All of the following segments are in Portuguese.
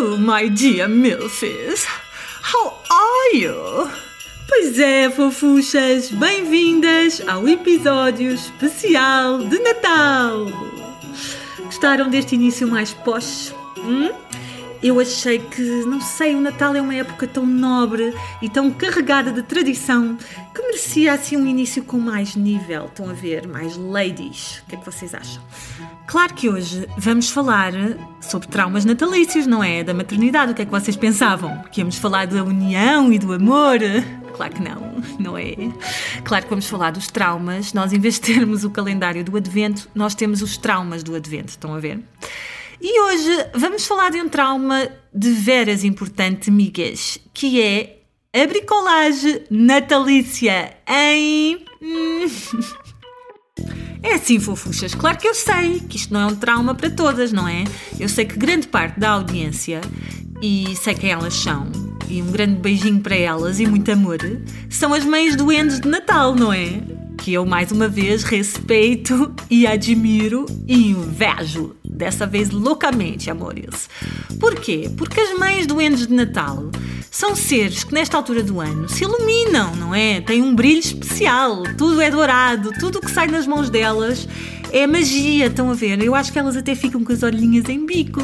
Hello, my dear Milfies. How are you? Pois é, fofuchas, bem-vindas ao episódio especial de Natal. Gostaram deste início mais posh? Hum? Eu achei que, não sei, o Natal é uma época tão nobre e tão carregada de tradição que merecia assim um início com mais nível. Estão a ver? Mais ladies. O que é que vocês acham? Claro que hoje vamos falar sobre traumas natalícios, não é? Da maternidade. O que é que vocês pensavam? Que íamos falar da união e do amor? Claro que não, não é? Claro que vamos falar dos traumas. Nós, em vez de termos o calendário do Advento, nós temos os traumas do Advento. Estão a ver? E hoje vamos falar de um trauma de veras importante, amigas, que é a bricolagem natalícia em. É assim, fofuchas, claro que eu sei que isto não é um trauma para todas, não é? Eu sei que grande parte da audiência, e sei quem elas são, e um grande beijinho para elas e muito amor, são as mães doentes de Natal, não é? Que eu mais uma vez respeito e admiro e invejo dessa vez loucamente, amores. Porquê? Porque as mães doentes de Natal são seres que nesta altura do ano se iluminam, não é? Têm um brilho especial, tudo é dourado, tudo o que sai nas mãos delas é magia, estão a ver? Eu acho que elas até ficam com as olhinhas em bico.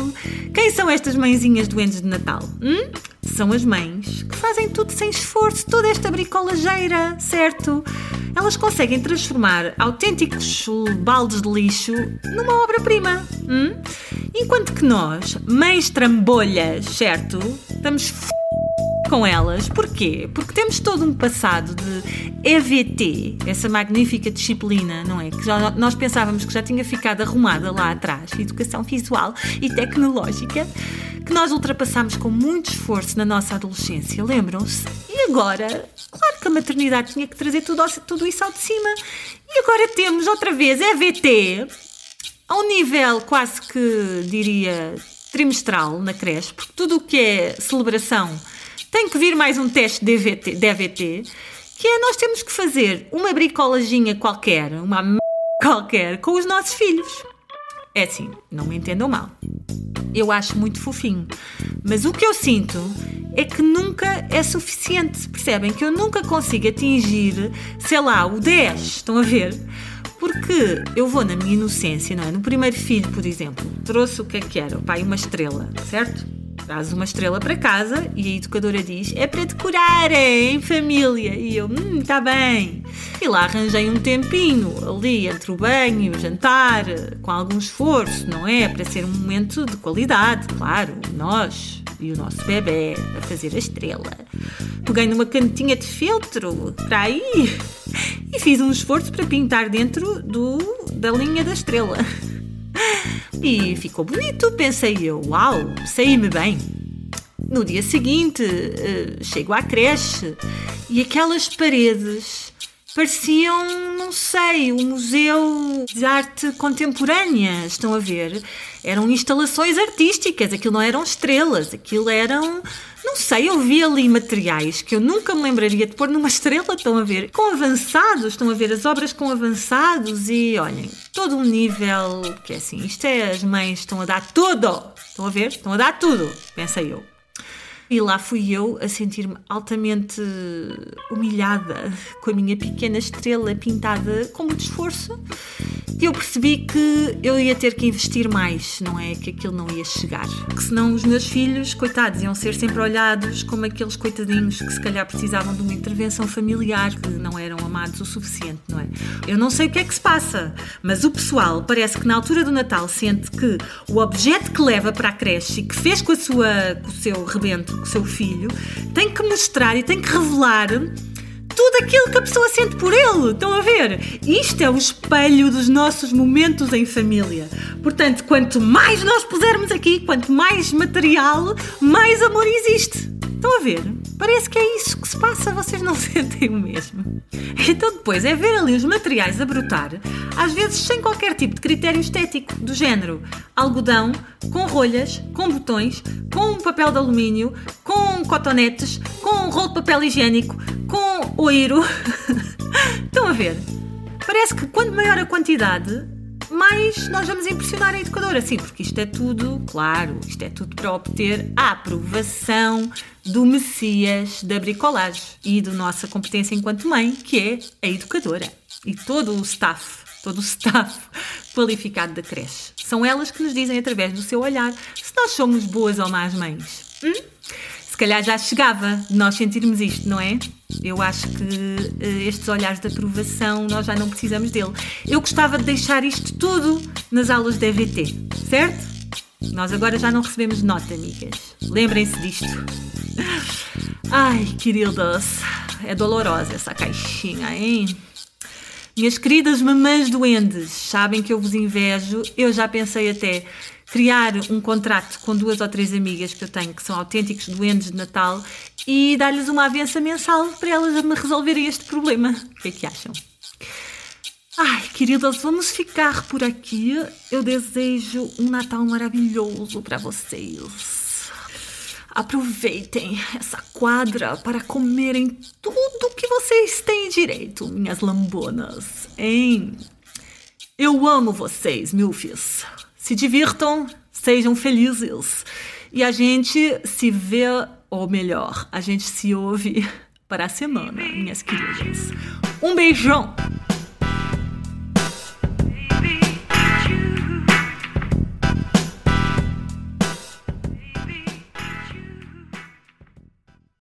Quem são estas mãezinhas doentes de Natal? Hum? São as mães que fazem tudo sem esforço, toda esta bricolageira, certo? Elas conseguem transformar autênticos baldes de lixo numa obra-prima. Hum? Enquanto que nós, mães trambolhas, certo? Estamos f com elas. Porquê? Porque temos todo um passado de EVT, essa magnífica disciplina, não é? Que já, nós pensávamos que já tinha ficado arrumada lá atrás, Educação Visual e Tecnológica, que nós ultrapassámos com muito esforço na nossa adolescência, lembram-se? E agora, claro que a maternidade tinha que trazer tudo, tudo isso ao de cima. E agora temos outra vez EVT, a um nível quase que diria trimestral na creche, porque tudo o que é celebração tem que vir mais um teste de EVT, de EVT que é nós temos que fazer uma bricolaginha qualquer, uma m... qualquer, com os nossos filhos. É assim, não me entendam mal. Eu acho muito fofinho. Mas o que eu sinto é que nunca é suficiente. Percebem? Que eu nunca consigo atingir, sei lá, o 10. Estão a ver? Porque eu vou na minha inocência, não é? No primeiro filho, por exemplo, trouxe o que é que era? O pai, uma estrela, certo? Traz uma estrela para casa e a educadora diz: é para decorar, é, em família. E eu, hum, está bem. E lá arranjei um tempinho ali entre o banho e o jantar, com algum esforço, não é? Para ser um momento de qualidade, claro. Nós e o nosso bebê a fazer a estrela. Peguei numa cantinha de feltro para aí e fiz um esforço para pintar dentro do, da linha da estrela. E ficou bonito, pensei eu. Uau, saí-me bem. No dia seguinte, uh, chego à creche e aquelas paredes pareciam, não sei, um museu de arte contemporânea. Estão a ver? Eram instalações artísticas, aquilo não eram estrelas, aquilo eram. Não sei, eu vi ali materiais que eu nunca me lembraria de pôr numa estrela, estão a ver? Com avançados, estão a ver as obras com avançados e olhem, todo um nível que é assim, isto é, as mães estão a dar tudo, estão a ver? Estão a dar tudo, pensei eu. E lá fui eu a sentir-me altamente humilhada com a minha pequena estrela pintada com muito esforço. Eu percebi que eu ia ter que investir mais, não é? Que aquilo não ia chegar. Que senão os meus filhos, coitados, iam ser sempre olhados como aqueles coitadinhos que se calhar precisavam de uma intervenção familiar, que não eram amados o suficiente, não é? Eu não sei o que é que se passa, mas o pessoal parece que na altura do Natal sente que o objeto que leva para a creche e que fez com, a sua, com o seu rebento o seu filho, tem que mostrar e tem que revelar tudo aquilo que a pessoa sente por ele. Estão a ver? Isto é o espelho dos nossos momentos em família. Portanto, quanto mais nós pusermos aqui, quanto mais material, mais amor existe. Estão a ver? Parece que é isso que se passa, vocês não sentem o mesmo. Então depois é ver ali os materiais a brotar, às vezes sem qualquer tipo de critério estético, do género algodão, com rolhas, com botões, com papel de alumínio, com cotonetes, com rolo de papel higiênico, com oiro. Estão a ver? Parece que quanto maior a quantidade, mais nós vamos impressionar a educadora. Sim, porque isto é tudo, claro, isto é tudo para obter a aprovação do Messias da bricolagem e da nossa competência enquanto mãe, que é a educadora. E todo o staff, todo o staff qualificado da creche. São elas que nos dizem através do seu olhar se nós somos boas ou más mães. Hum? Se calhar já chegava de nós sentirmos isto, não é? Eu acho que uh, estes olhares de aprovação nós já não precisamos dele. Eu gostava de deixar isto tudo nas aulas de EVT, certo? Nós agora já não recebemos nota, amigas. Lembrem-se disto. Ai, queridas, é dolorosa essa caixinha, hein? Minhas queridas mamães duendes, sabem que eu vos invejo. Eu já pensei até criar um contrato com duas ou três amigas que eu tenho que são autênticos doentes de Natal e dar-lhes uma avença mensal para elas me resolverem este problema. O que é que acham? Ai, queridas, vamos ficar por aqui. Eu desejo um Natal maravilhoso para vocês. Aproveitem essa quadra para comerem tudo que vocês têm direito, minhas lambonas, hein? Eu amo vocês, milfis se divirtam, sejam felizes. E a gente se vê, ou melhor, a gente se ouve para a semana, minhas queridas. Um beijão!